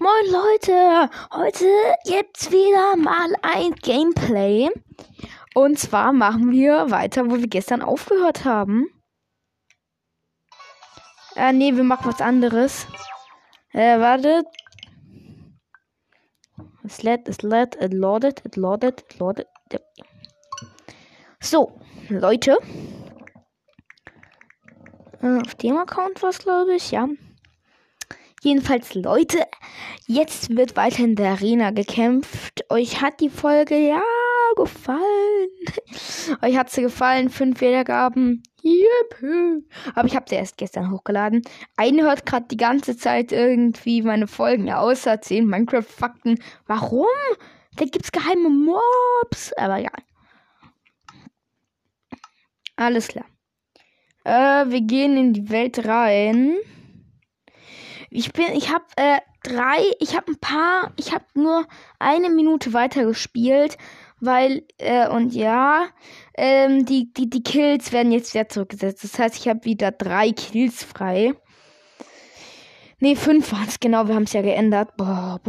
Moin Leute, heute gibt's wieder mal ein Gameplay. Und zwar machen wir weiter, wo wir gestern aufgehört haben. Äh, nee, wir machen was anderes. Äh, wartet. Es lädt, es lädt, es loadet, es loadet, es loadet. So, Leute. Äh, auf dem Account war es, glaube ich, ja. Jedenfalls, Leute, jetzt wird weiter in der Arena gekämpft. Euch hat die Folge ja gefallen. Euch hat sie gefallen. Fünf Wiedergaben. Yippie. Aber ich habe sie erst gestern hochgeladen. Eine hört gerade die ganze Zeit irgendwie meine Folgen außer 10 Minecraft-Fakten. Warum? Da gibt's geheime Mobs. Aber ja. Alles klar. Äh, wir gehen in die Welt rein. Ich bin, ich habe äh, drei, ich habe ein paar, ich habe nur eine Minute weiter gespielt, weil, äh, und ja, ähm, die, die, die Kills werden jetzt wieder zurückgesetzt. Das heißt, ich habe wieder drei Kills frei. Ne, fünf waren es, genau, wir haben es ja geändert. Boah,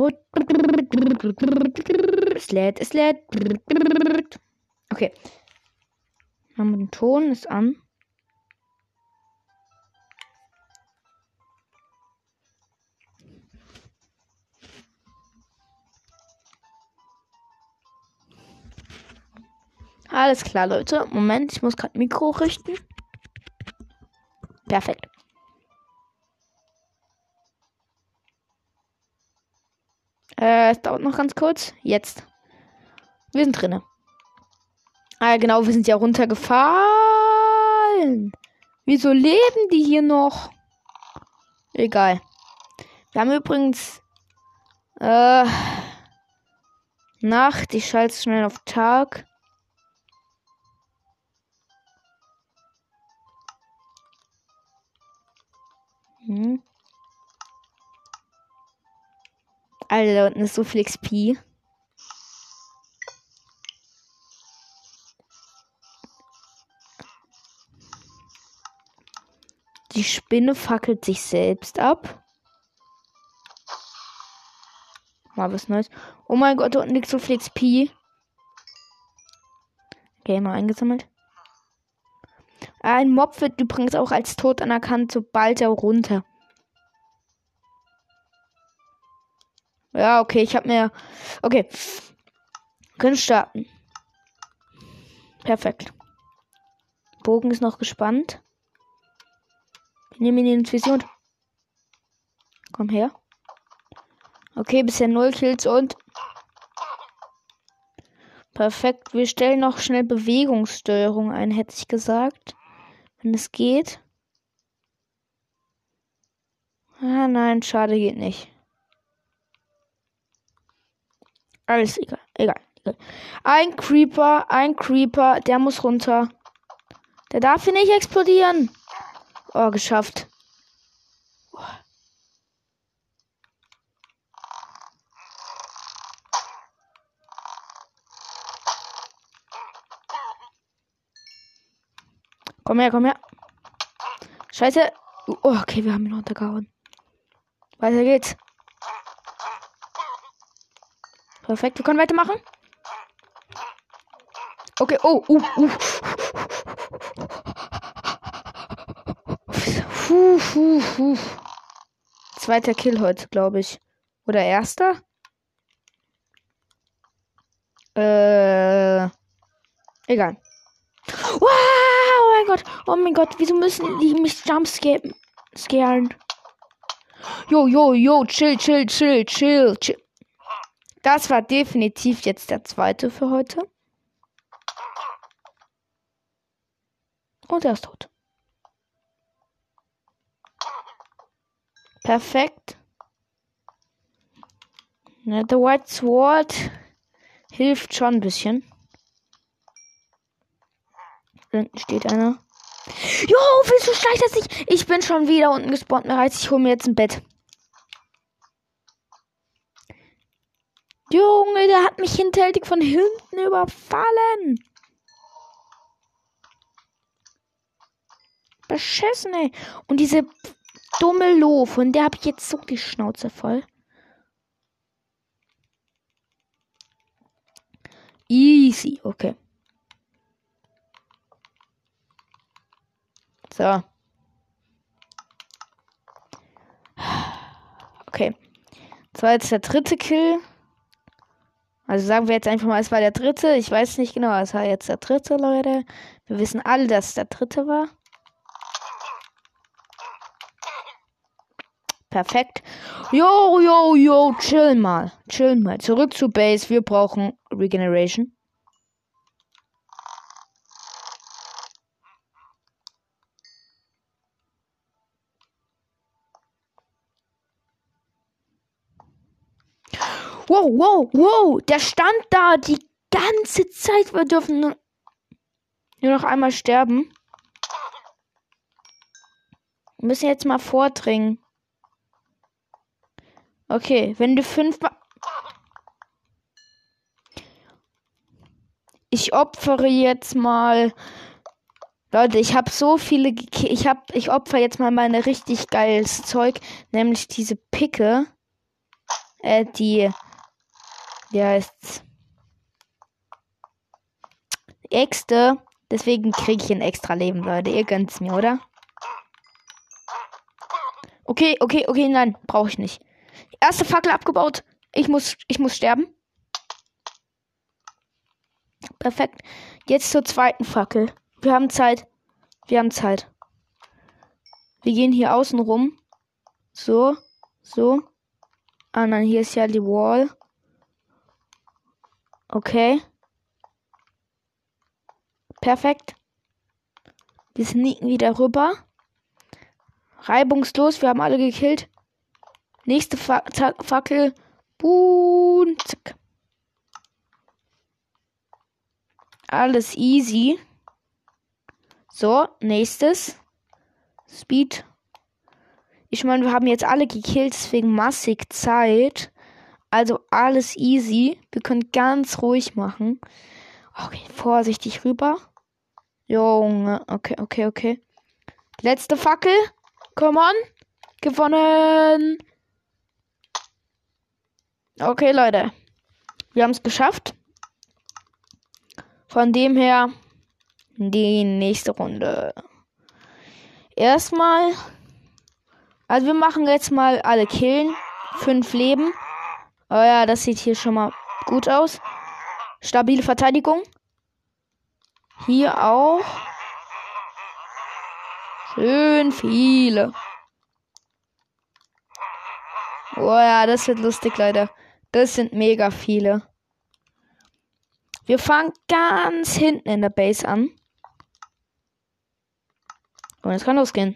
es lädt, es lädt. Okay. Haben wir den Ton, ist an. Alles klar, Leute. Moment, ich muss gerade Mikro richten. Perfekt. Äh, es dauert noch ganz kurz. Jetzt. Wir sind drinne. Ah, genau, wir sind ja runtergefallen. Wieso leben die hier noch? Egal. Wir haben übrigens äh, Nacht. Ich schalte schnell auf Tag. Hm. Alter, da unten ist so viel XP. Die Spinne fackelt sich selbst ab. Mal was Neues. Oh mein Gott, da unten liegt so viel XP. Okay, mal eingesammelt. Ein Mob wird übrigens auch als tot anerkannt, sobald er runter. Ja, okay, ich habe mir. Okay. Können starten. Perfekt. Bogen ist noch gespannt. Wir nehmen ihn die Vision. Komm her. Okay, bisher null Kills und. Perfekt. Wir stellen noch schnell Bewegungssteuerung ein, hätte ich gesagt. Wenn es geht. Ah, nein, schade, geht nicht. Alles egal, egal, egal. Ein Creeper, ein Creeper, der muss runter. Der darf hier nicht explodieren. Oh, geschafft. Komm her, komm her. Scheiße. Oh, okay, wir haben ihn runtergehauen. Weiter geht's. Perfekt, wir können weitermachen. Okay, oh, uh, uh. Puh, puh, puh. Zweiter Kill heute, glaube ich. Oder erster? Äh. Egal. Gott. Oh mein Gott. Wieso müssen die mich jumpscaren? Jo, jo, jo. Chill, chill, chill, chill, chill. Das war definitiv jetzt der zweite für heute. Und er ist tot. Perfekt. Na, The White Sword hilft schon ein bisschen. Da hinten steht einer. Jo, willst du schlecht, dass ich. Ich bin schon wieder unten gespawnt bereits. Ich hole mir jetzt ein Bett. Junge, der hat mich hinterhältig von hinten überfallen. Beschissen, ey. Und diese dumme Lo, von der habe ich jetzt so die Schnauze voll. Easy, okay. So. Okay. Das war jetzt der dritte Kill. Also sagen wir jetzt einfach mal, es war der dritte. Ich weiß nicht genau, es war jetzt der dritte, Leute. Wir wissen alle, dass es der dritte war. Perfekt. Yo, yo, yo, chill mal. Chill mal. Zurück zu Base. Wir brauchen Regeneration. Wow, wow, wow. Der stand da die ganze Zeit. Wir dürfen nur, nur noch einmal sterben. Wir müssen jetzt mal vordringen. Okay, wenn du fünfmal. Ich opfere jetzt mal. Leute, ich habe so viele. Ich hab, ich opfer jetzt mal meine richtig geiles Zeug, nämlich diese Picke. Äh, die wie heißt's? Äxte. Deswegen kriege ich ein extra Leben, Leute. Ihr gönnt's mir, oder? Okay, okay, okay, nein, brauche ich nicht. Erste Fackel abgebaut. Ich muss, ich muss sterben. Perfekt. Jetzt zur zweiten Fackel. Wir haben Zeit. Wir haben Zeit. Wir gehen hier außen rum. So, so. Ah nein, hier ist ja die Wall. Okay. Perfekt. Wir sneaken wieder rüber. Reibungslos, wir haben alle gekillt. Nächste Fa Fackel. Boom, zack. Alles easy. So, nächstes. Speed. Ich meine, wir haben jetzt alle gekillt, deswegen massig Zeit. Also alles easy. Wir können ganz ruhig machen. Okay, vorsichtig rüber. Junge, okay, okay, okay. Letzte Fackel. Come on. Gewonnen. Okay, Leute. Wir haben es geschafft. Von dem her die nächste Runde. Erstmal. Also wir machen jetzt mal alle Killen. Fünf Leben. Oh ja, das sieht hier schon mal gut aus. Stabile Verteidigung. Hier auch. Schön viele. Oh ja, das wird lustig, Leute. Das sind mega viele. Wir fangen ganz hinten in der Base an. Und es kann losgehen.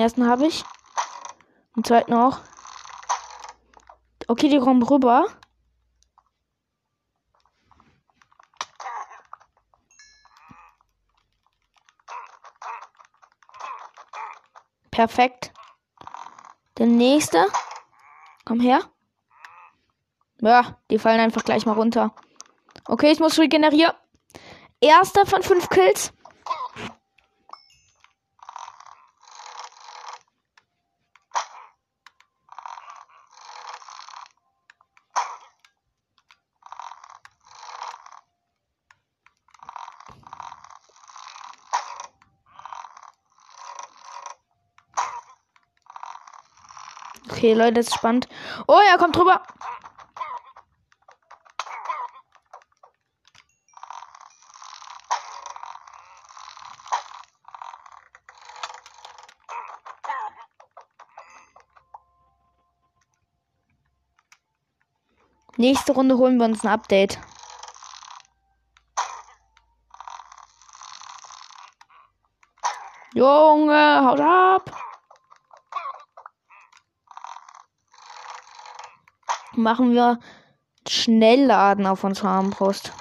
Ersten habe ich. Den zweiten auch. Okay, die kommen rüber. Perfekt. Der nächste. Komm her. Ja, die fallen einfach gleich mal runter. Okay, ich muss regenerieren. Erster von fünf Kills. Okay, Leute, das ist spannend. Oh, er kommt drüber. Nächste Runde holen wir uns ein Update. Junge, haut ab. Machen wir Schnellladen auf unserer Armbrust.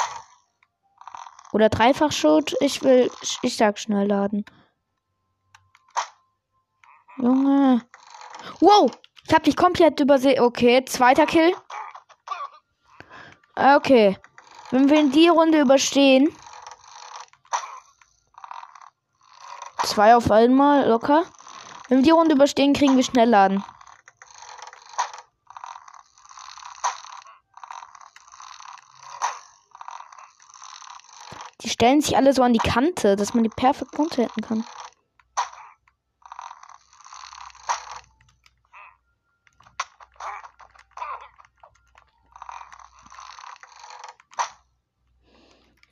Oder Dreifachschutz. Ich will, ich sag Schnellladen. Junge. Wow! Ich hab dich komplett übersehen. Okay, zweiter Kill. Okay. Wenn wir in die Runde überstehen. Zwei auf einmal, locker. Wenn wir die Runde überstehen, kriegen wir Schnellladen. Stellen sich alle so an die Kante, dass man die perfekt runterhitten kann.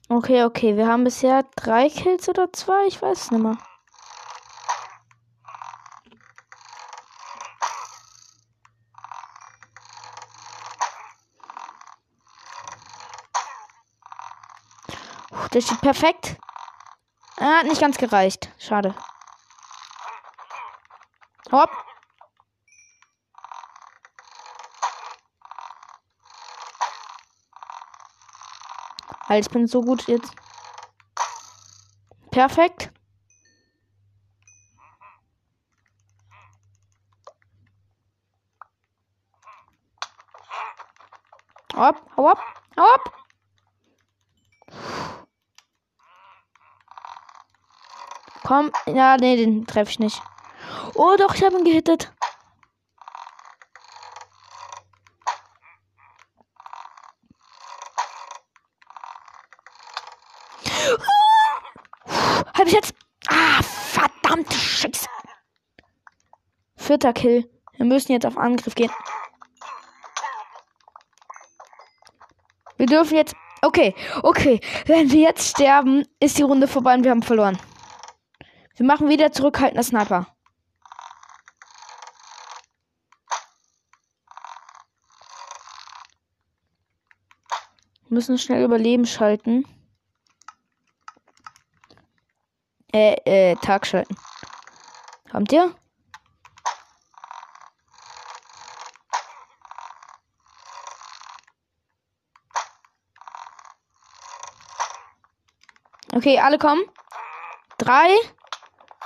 Okay, okay, wir haben bisher drei Kills oder zwei, ich weiß es nicht mehr. Der steht perfekt. Er hat nicht ganz gereicht. Schade. Hopp. Halt, ich bin so gut jetzt. Perfekt. Hopp, hopp, hopp. Komm, ja, nee, den treffe ich nicht. Oh, doch, ich habe ihn gehittet. Hab ich jetzt. Ah, verdammte Scheiße. Vierter Kill. Wir müssen jetzt auf Angriff gehen. Wir dürfen jetzt. Okay, okay. Wenn wir jetzt sterben, ist die Runde vorbei und wir haben verloren. Wir machen wieder zurückhaltender Sniper. Wir müssen schnell Überleben schalten. Äh, äh, Tag schalten. Kommt ihr? Okay, alle kommen. Drei.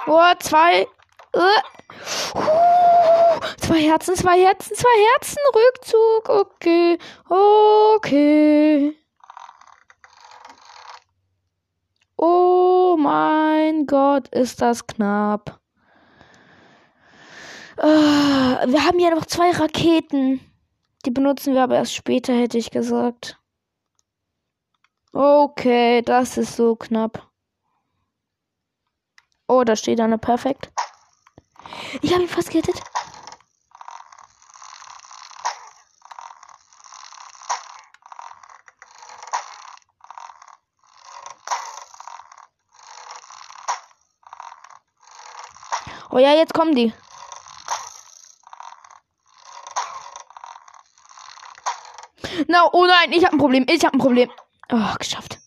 Oh, zwei. Uh. Zwei Herzen, zwei Herzen, zwei Herzen. Rückzug. Okay. Okay. Oh mein Gott, ist das knapp. Uh, wir haben ja noch zwei Raketen. Die benutzen wir aber erst später, hätte ich gesagt. Okay, das ist so knapp. Oh, da steht eine perfekt. Ich habe ihn fast gerettet. Oh ja, jetzt kommen die. No, oh nein, ich habe ein Problem. Ich habe ein Problem. Oh, geschafft.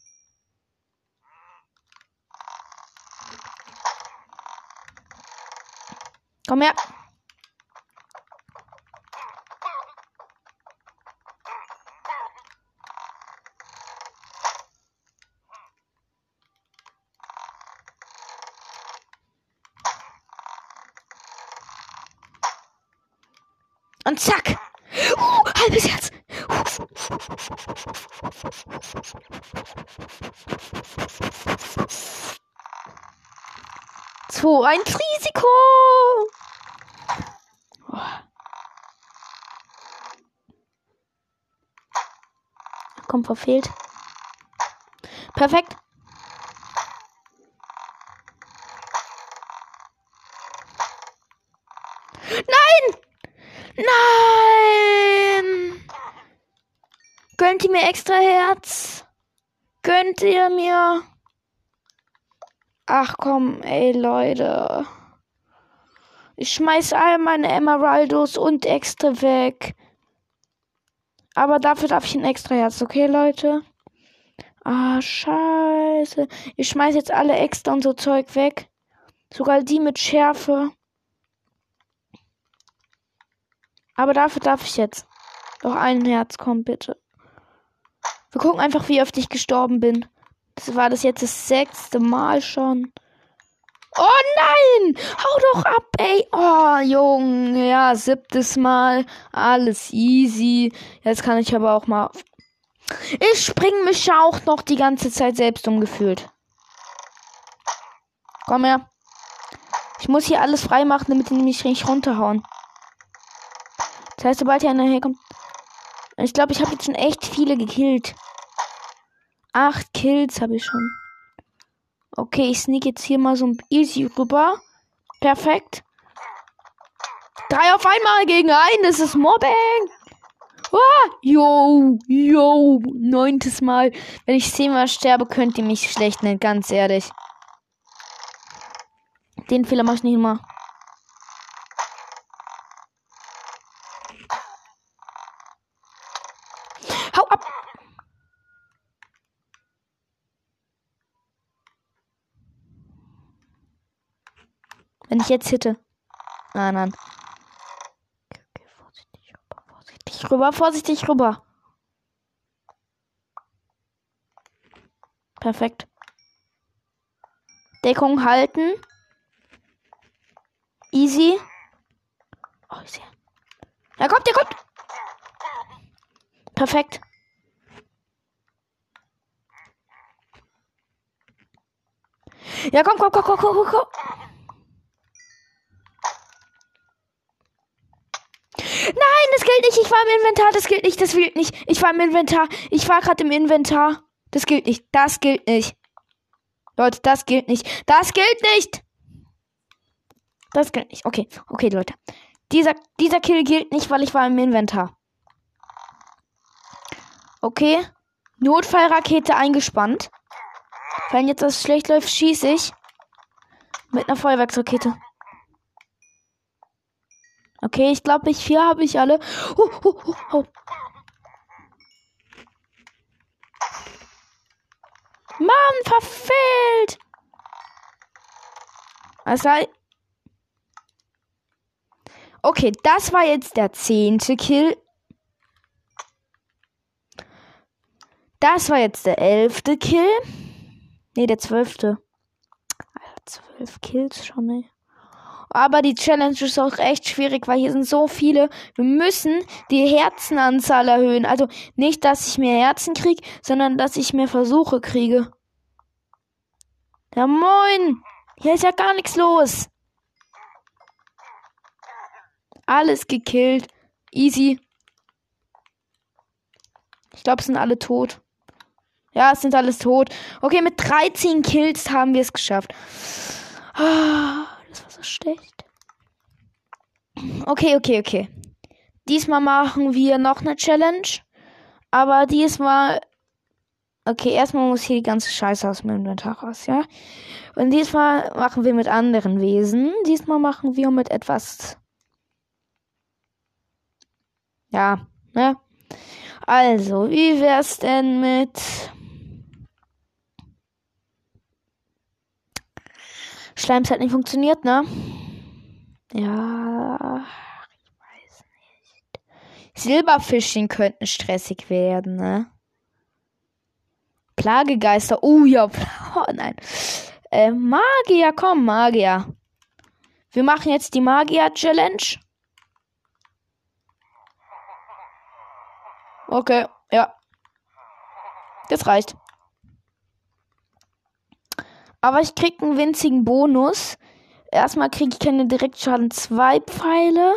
Komm her. Und zack. Uh, halbes Herz. Zwei, ein Risiko. Oh. Verfehlt. Perfekt. Nein! Nein! Gönnt ihr mir extra Herz? Gönnt ihr mir? Ach komm, ey Leute. Ich schmeiß all meine Emeraldos und extra weg. Aber dafür darf ich ein extra Herz, okay, Leute? Ah, scheiße. Ich schmeiß jetzt alle extra und so Zeug weg. Sogar die mit Schärfe. Aber dafür darf ich jetzt. Doch ein Herz, komm bitte. Wir gucken einfach, wie oft ich gestorben bin. Das war das jetzt das sechste Mal schon. Oh nein! Hau doch ab, ey! Oh, Junge, ja, siebtes Mal. Alles easy. Jetzt kann ich aber auch mal. Ich spring mich ja auch noch die ganze Zeit selbst umgefühlt. Komm her. Ich muss hier alles freimachen, damit die mich nicht runterhauen. Das heißt, sobald hier einer herkommt. Ich glaube, ich habe jetzt schon echt viele gekillt. Acht Kills habe ich schon. Okay, ich sneak jetzt hier mal so ein easy rüber. Perfekt. Drei auf einmal gegen einen, das ist Mobbing. Ah, yo, yo, neuntes Mal. Wenn ich zehnmal sterbe, könnt ihr mich schlecht nennen, ganz ehrlich. Den Fehler mach ich nicht immer. Hau ab! Wenn ich jetzt hitte. Ah, nein. Okay, vorsichtig rüber, vorsichtig rüber, vorsichtig rüber. Perfekt. Deckung halten. Easy. Oh, ich sehe. Er kommt, er kommt. Perfekt. Ja, komm, komm, komm, komm, komm, komm. Nein, das gilt nicht. Ich war im Inventar. Das gilt nicht. Das gilt nicht. Ich war im Inventar. Ich war gerade im Inventar. Das gilt nicht. Das gilt nicht. Leute, das gilt nicht. Das gilt nicht. Das gilt nicht. Okay, okay, Leute. Dieser, dieser Kill gilt nicht, weil ich war im Inventar. Okay. Notfallrakete eingespannt. Wenn jetzt das schlecht läuft, schieße ich. Mit einer Feuerwerksrakete. Okay, ich glaube, ich vier habe ich alle. Oh, oh, oh. Mann, verfehlt! Also, okay, das war jetzt der zehnte Kill. Das war jetzt der elfte Kill. Nee, der zwölfte. Alter, zwölf Kills schon, ey. Aber die Challenge ist auch echt schwierig, weil hier sind so viele. Wir müssen die Herzenanzahl erhöhen. Also nicht, dass ich mehr Herzen kriege, sondern dass ich mehr Versuche kriege. Ja, moin! Hier ist ja gar nichts los. Alles gekillt. Easy. Ich glaube, es sind alle tot. Ja, es sind alles tot. Okay, mit 13 Kills haben wir es geschafft. Ah schlecht. Okay, okay, okay. Diesmal machen wir noch eine Challenge. Aber diesmal. Okay, erstmal muss hier die ganze Scheiße aus dem Inventar raus, ja? Und diesmal machen wir mit anderen Wesen. Diesmal machen wir mit etwas. Ja, ne? Also, wie wär's denn mit. Schleims hat nicht funktioniert, ne? Ja, ich weiß nicht. Silberfischchen könnten stressig werden, ne? Plagegeister. Oh ja, oh nein. Äh, Magier, komm, Magier. Wir machen jetzt die Magier-Challenge. Okay, ja. Das reicht. Aber ich krieg einen winzigen Bonus. Erstmal kriege ich keine Direktschaden 2 Pfeile,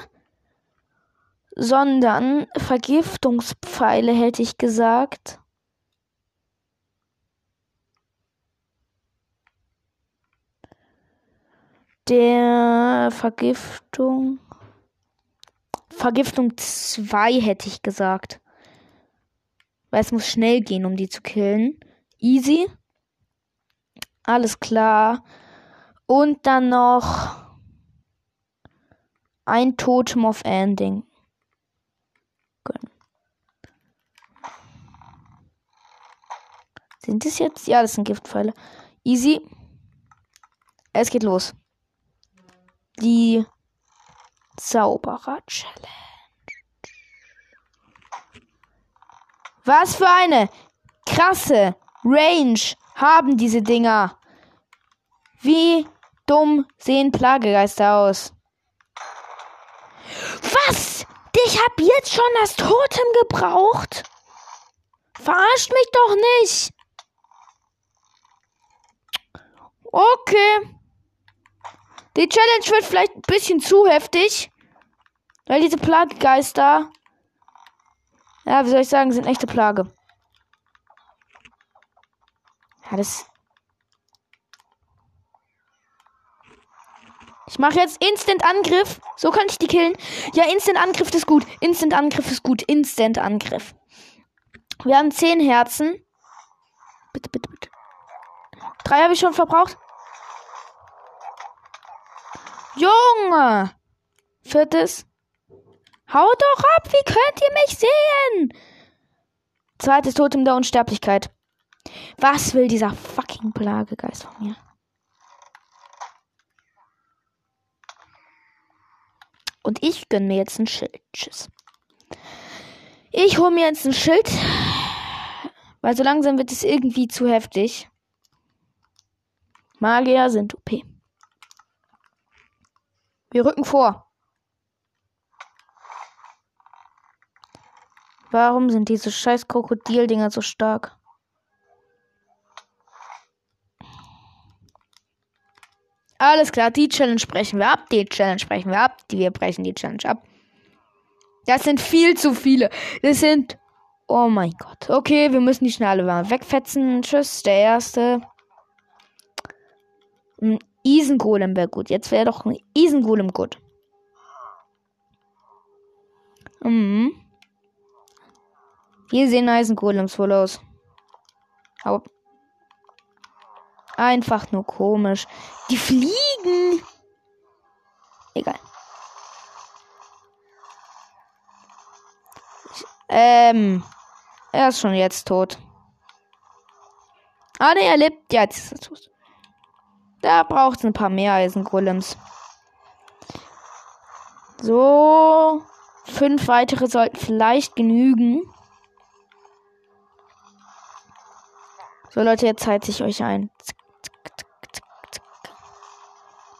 sondern Vergiftungspfeile, hätte ich gesagt. Der Vergiftung. Vergiftung 2 hätte ich gesagt. Weil es muss schnell gehen, um die zu killen. Easy. Alles klar. Und dann noch ein Totem of Ending. Gönnen. Sind es jetzt? Ja, das sind Giftpfeile. Easy. Es geht los. Die Zauberer-Challenge. Was für eine krasse Range haben diese Dinger. Wie dumm sehen Plagegeister aus? Was? Ich hab jetzt schon das Totem gebraucht? Verarscht mich doch nicht. Okay. Die Challenge wird vielleicht ein bisschen zu heftig. Weil diese Plagegeister. Ja, wie soll ich sagen, sind echte Plage. Ja, das. Ich mache jetzt Instant-Angriff. So kann ich die killen. Ja, Instant-Angriff ist gut. Instant-Angriff ist gut. Instant-Angriff. Wir haben 10 Herzen. Bitte, bitte, bitte. Drei habe ich schon verbraucht. Junge! Viertes. Haut doch ab, wie könnt ihr mich sehen? Zweites Totem der Unsterblichkeit. Was will dieser fucking Plagegeist von mir? Und ich gönne mir jetzt ein Schild. Tschüss. Ich hole mir jetzt ein Schild. Weil so langsam wird es irgendwie zu heftig. Magier sind OP. Wir rücken vor. Warum sind diese scheiß Krokodildinger so stark? Alles klar, die Challenge brechen wir ab. Die Challenge brechen wir ab. Die wir brechen die Challenge ab. Das sind viel zu viele. Das sind. Oh mein Gott. Okay, wir müssen die schnell alle wegfetzen. Tschüss, der erste. Ein Isengolem wäre gut. Jetzt wäre doch ein Isengolem gut. Mhm. Hier sehen Eisengolems wohl aus. Aber einfach nur komisch. Die fliegen. Egal. Ähm. Er ist schon jetzt tot. Ah, ne, er lebt. Ja, jetzt. Da braucht es ein paar mehr Eisengolems. So. Fünf weitere sollten vielleicht genügen. So, Leute, jetzt halte ich euch ein.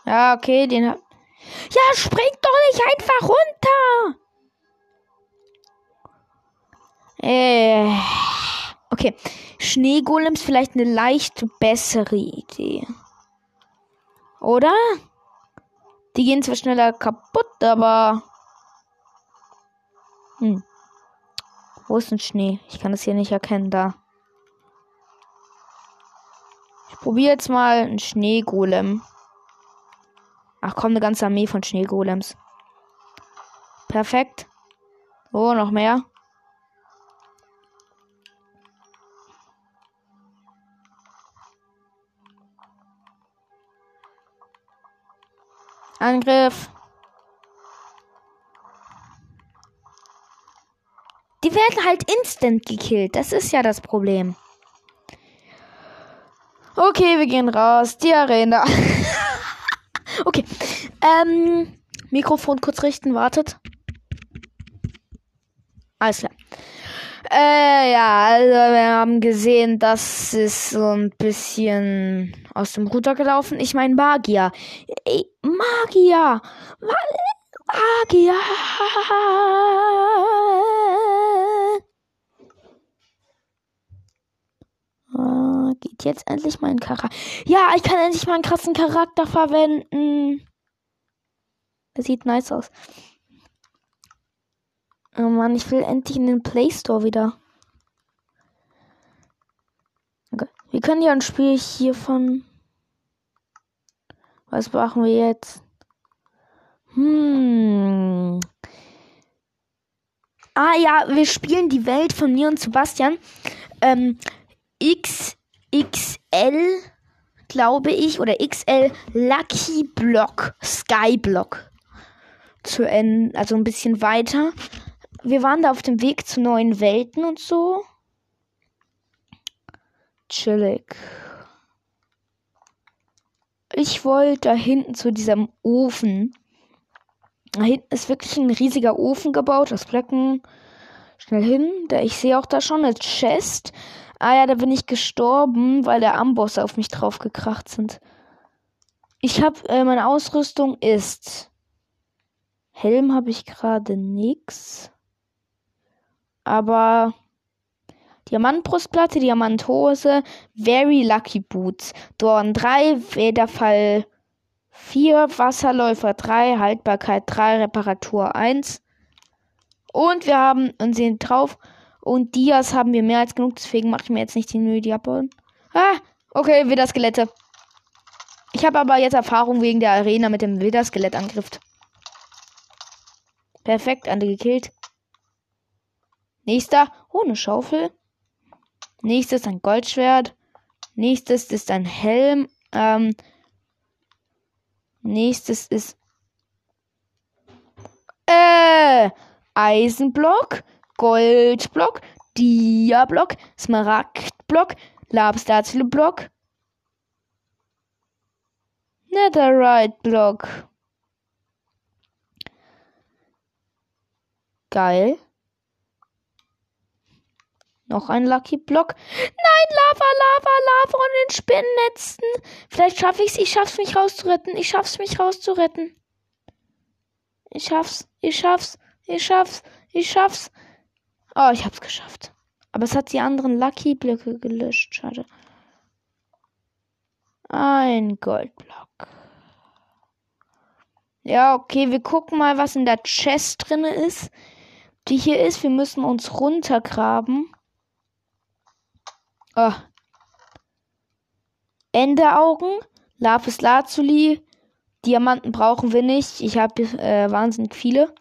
Ja, okay, den hab. Ja, springt doch nicht einfach runter! Äh. Okay. Schneegolems vielleicht eine leicht bessere Idee. Oder? Die gehen zwar schneller kaputt, aber. Hm. Wo ist ein Schnee? Ich kann es hier nicht erkennen. Da. Ich probiere jetzt mal einen Schneegolem. Ach komm, eine ganze Armee von Schneegolems. Perfekt. Oh, noch mehr. Angriff. Die werden halt instant gekillt. Das ist ja das Problem. Okay, wir gehen raus. Die Arena. okay. Ähm, Mikrofon kurz richten, wartet. Alles klar. Äh, ja, also wir haben gesehen, das ist so ein bisschen aus dem Ruder gelaufen. Ich meine Magier. Ey, Magier. Magier. Geht jetzt endlich mein Charakter. Ja, ich kann endlich meinen krassen Charakter verwenden. Das sieht nice aus. Oh Mann, ich will endlich in den Play Store wieder. Okay. Wir können ja ein Spiel hiervon. Was machen wir jetzt? Hm. Ah ja, wir spielen die Welt von mir und Sebastian. Ähm, XXL, glaube ich, oder XL Lucky Block, Skyblock zu Ende, also ein bisschen weiter wir waren da auf dem Weg zu neuen Welten und so. Chillig. Ich wollte da hinten zu diesem Ofen. Da hinten ist wirklich ein riesiger Ofen gebaut aus Blöcken. Schnell hin. Da, ich sehe auch da schon eine Chest. Ah ja, da bin ich gestorben, weil der Amboss auf mich draufgekracht sind. Ich habe, äh, meine Ausrüstung ist. Helm habe ich gerade nix aber Diamantbrustplatte, Diamanthose, Very Lucky Boots, Dorn 3, Federfall 4, Wasserläufer 3, Haltbarkeit 3, Reparatur 1. Und wir haben und sehen drauf. Und Dias haben wir mehr als genug, deswegen mache ich mir jetzt nicht die Mühe, die abbauen. Ah, okay, wieder Skelette. Ich habe aber jetzt Erfahrung wegen der Arena mit dem Wilders-Skelettangriff. Perfekt, andere gekillt. Nächster. Oh, eine Schaufel. Nächstes ein Goldschwert. Nächstes ist ein Helm. Ähm, nächstes ist. Äh, Eisenblock, Goldblock, Diablock, Smaragdblock, Lapis-Lazuli-Block, Netherite-Block. Geil. Noch ein Lucky Block. Nein, Lava, Lava, Lava und den Spinnennetzen. Vielleicht schaffe ich es. Ich schaff's mich rauszuretten. Ich schaff's mich rauszuretten. Ich schaff's. Ich schaff's. Ich schaff's. Ich schaff's. Oh, ich hab's geschafft. Aber es hat die anderen Lucky Blöcke gelöscht. Schade. Ein Goldblock. Ja, okay, wir gucken mal, was in der Chest drin ist. Die hier ist. Wir müssen uns runtergraben. Oh. Enderaugen, Lapis Lazuli, Diamanten brauchen wir nicht. Ich habe äh, wahnsinnig viele.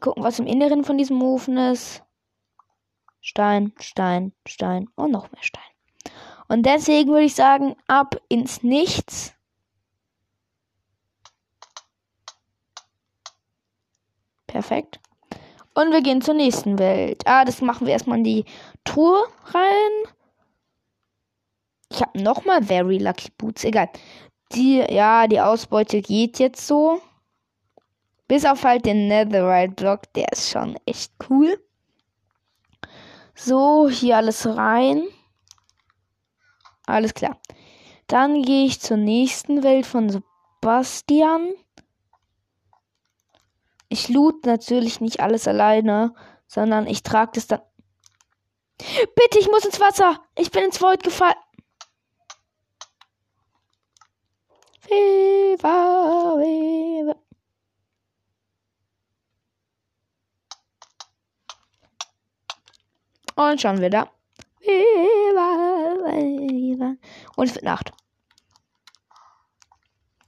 Gucken, was im Inneren von diesem Ofen ist. Stein, Stein, Stein und noch mehr Stein. Und deswegen würde ich sagen, ab ins Nichts. Perfekt. Und wir gehen zur nächsten Welt. Ah, das machen wir erstmal in die Tour rein. Ich habe nochmal Very Lucky Boots. Egal. Die, ja, die Ausbeute geht jetzt so. Bis auf halt den Netherite Block. Der ist schon echt cool. So, hier alles rein. Alles klar. Dann gehe ich zur nächsten Welt von Sebastian. Ich loot natürlich nicht alles alleine, sondern ich trage das dann. Bitte, ich muss ins Wasser. Ich bin ins Void gefallen. Viva. Und schon wieder. Und es wird Nacht.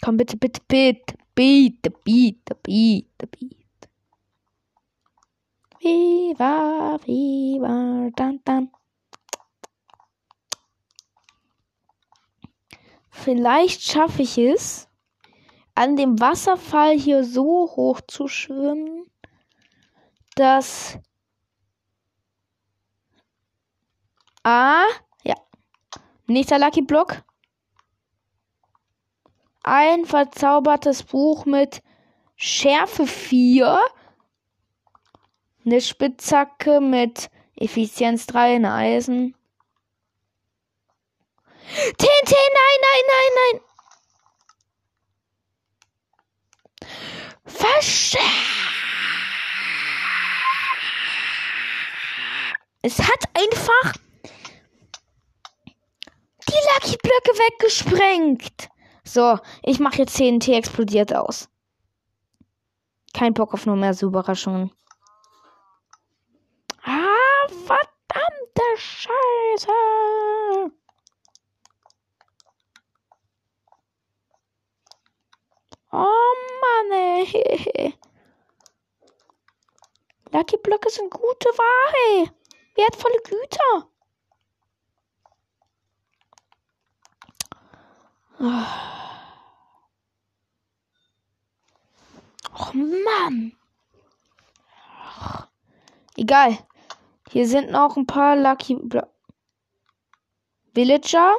Komm bitte, bitte, bitte, bitte, bitte, bitte, bitte. Viva, viva, dann, dann. Vielleicht schaffe ich es, an dem Wasserfall hier so hoch zu schwimmen, dass. Ah, ja. Nächster Lucky Block. Ein verzaubertes Buch mit Schärfe 4 eine Spitzhacke mit Effizienz 3, eine Eisen. TNT, nein, nein, nein, nein. Versch Es hat einfach die Blöcke weggesprengt. So, ich mache jetzt TNT explodiert aus. Kein Bock auf nur mehr Überraschungen. Ah, verdammte Scheiße. Oh Mann, ey. Lucky Blöcke sind gute Ware. Wertvolle Güter. Oh Mann. Egal. Hier sind noch ein paar Lucky Bla Villager.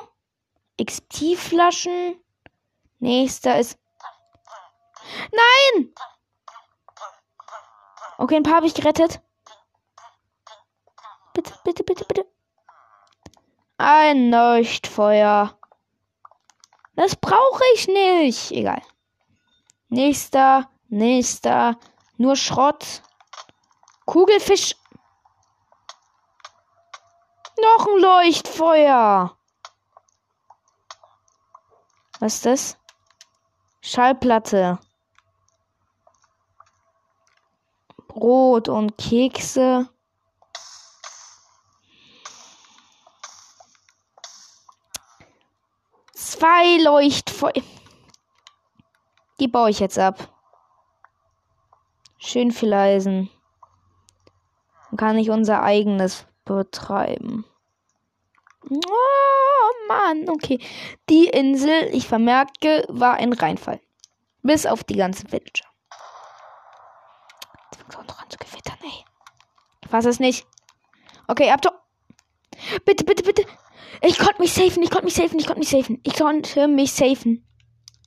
XP-Flaschen. Nächster ist. Nein! Okay, ein paar habe ich gerettet. Bitte, bitte, bitte, bitte. Ein Leuchtfeuer. Das brauche ich nicht. Egal. Nächster, nächster. Nur Schrott. Kugelfisch. Noch ein Leuchtfeuer. Was ist das? Schallplatte. Brot und Kekse. Zwei Leuchtfeuer. Die baue ich jetzt ab. Schön viel Eisen. Dann kann ich unser eigenes betreiben. Oh Mann, okay. Die Insel, ich vermerke, war ein Reinfall. Bis auf die ganzen Villager. Jetzt fängt noch an zu gewittern, ey. Ich weiß es nicht. Okay, ab. Bitte, bitte, bitte. Ich konnte mich safen, ich konnte mich safen, ich konnte mich safen. Ich konnte mich safen.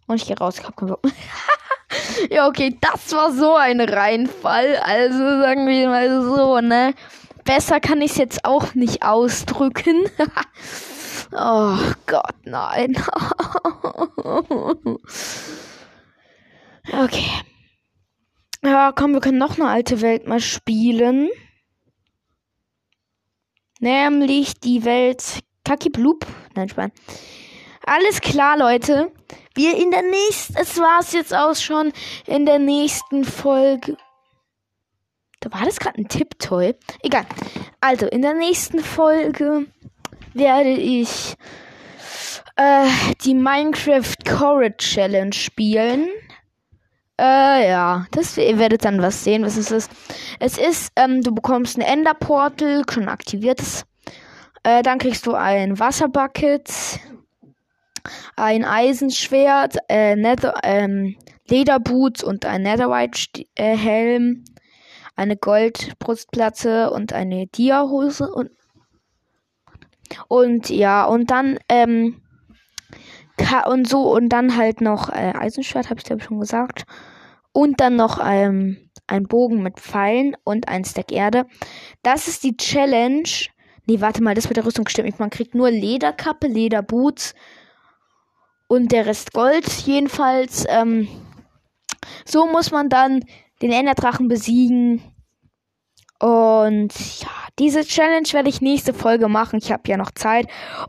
Und ich gehe raus, ich hab ja, okay, das war so ein Reinfall. Also sagen wir mal so, ne? Besser kann ich es jetzt auch nicht ausdrücken. oh Gott, nein. okay. Ja, komm, wir können noch eine alte Welt mal spielen. Nämlich die Welt Kaki Bloop. Nein, Spann. Alles klar, Leute. Wir in der nächsten, es war's jetzt auch schon in der nächsten Folge. Da war das gerade ein Tipptoy. Egal. Also, in der nächsten Folge werde ich äh, die Minecraft Core Challenge spielen. Äh, ja, das, ihr werdet dann was sehen, was es ist. Es ist, ähm, du bekommst ein Ender Portal, schon aktiviertes. Äh, dann kriegst du ein Wasserbucket, ein Eisenschwert, äh, Nether, ähm, Lederboots und ein Netherite-Helm, äh, eine Goldbrustplatte und eine Dia-Hose und und ja und dann ähm, und so und dann halt noch äh, Eisenschwert, habe ich glaube schon gesagt und dann noch ähm, ein Bogen mit Pfeilen und ein Stack Erde. Das ist die Challenge. Nee, warte mal, das mit der Rüstung stimmt nicht. Man kriegt nur Lederkappe, Lederboots und der Rest Gold. Jedenfalls, ähm, so muss man dann den Enderdrachen besiegen. Und ja, diese Challenge werde ich nächste Folge machen. Ich habe ja noch Zeit.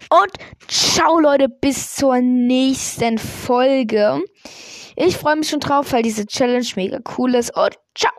Und ciao Leute, bis zur nächsten Folge. Ich freue mich schon drauf, weil diese Challenge mega cool ist. Und ciao.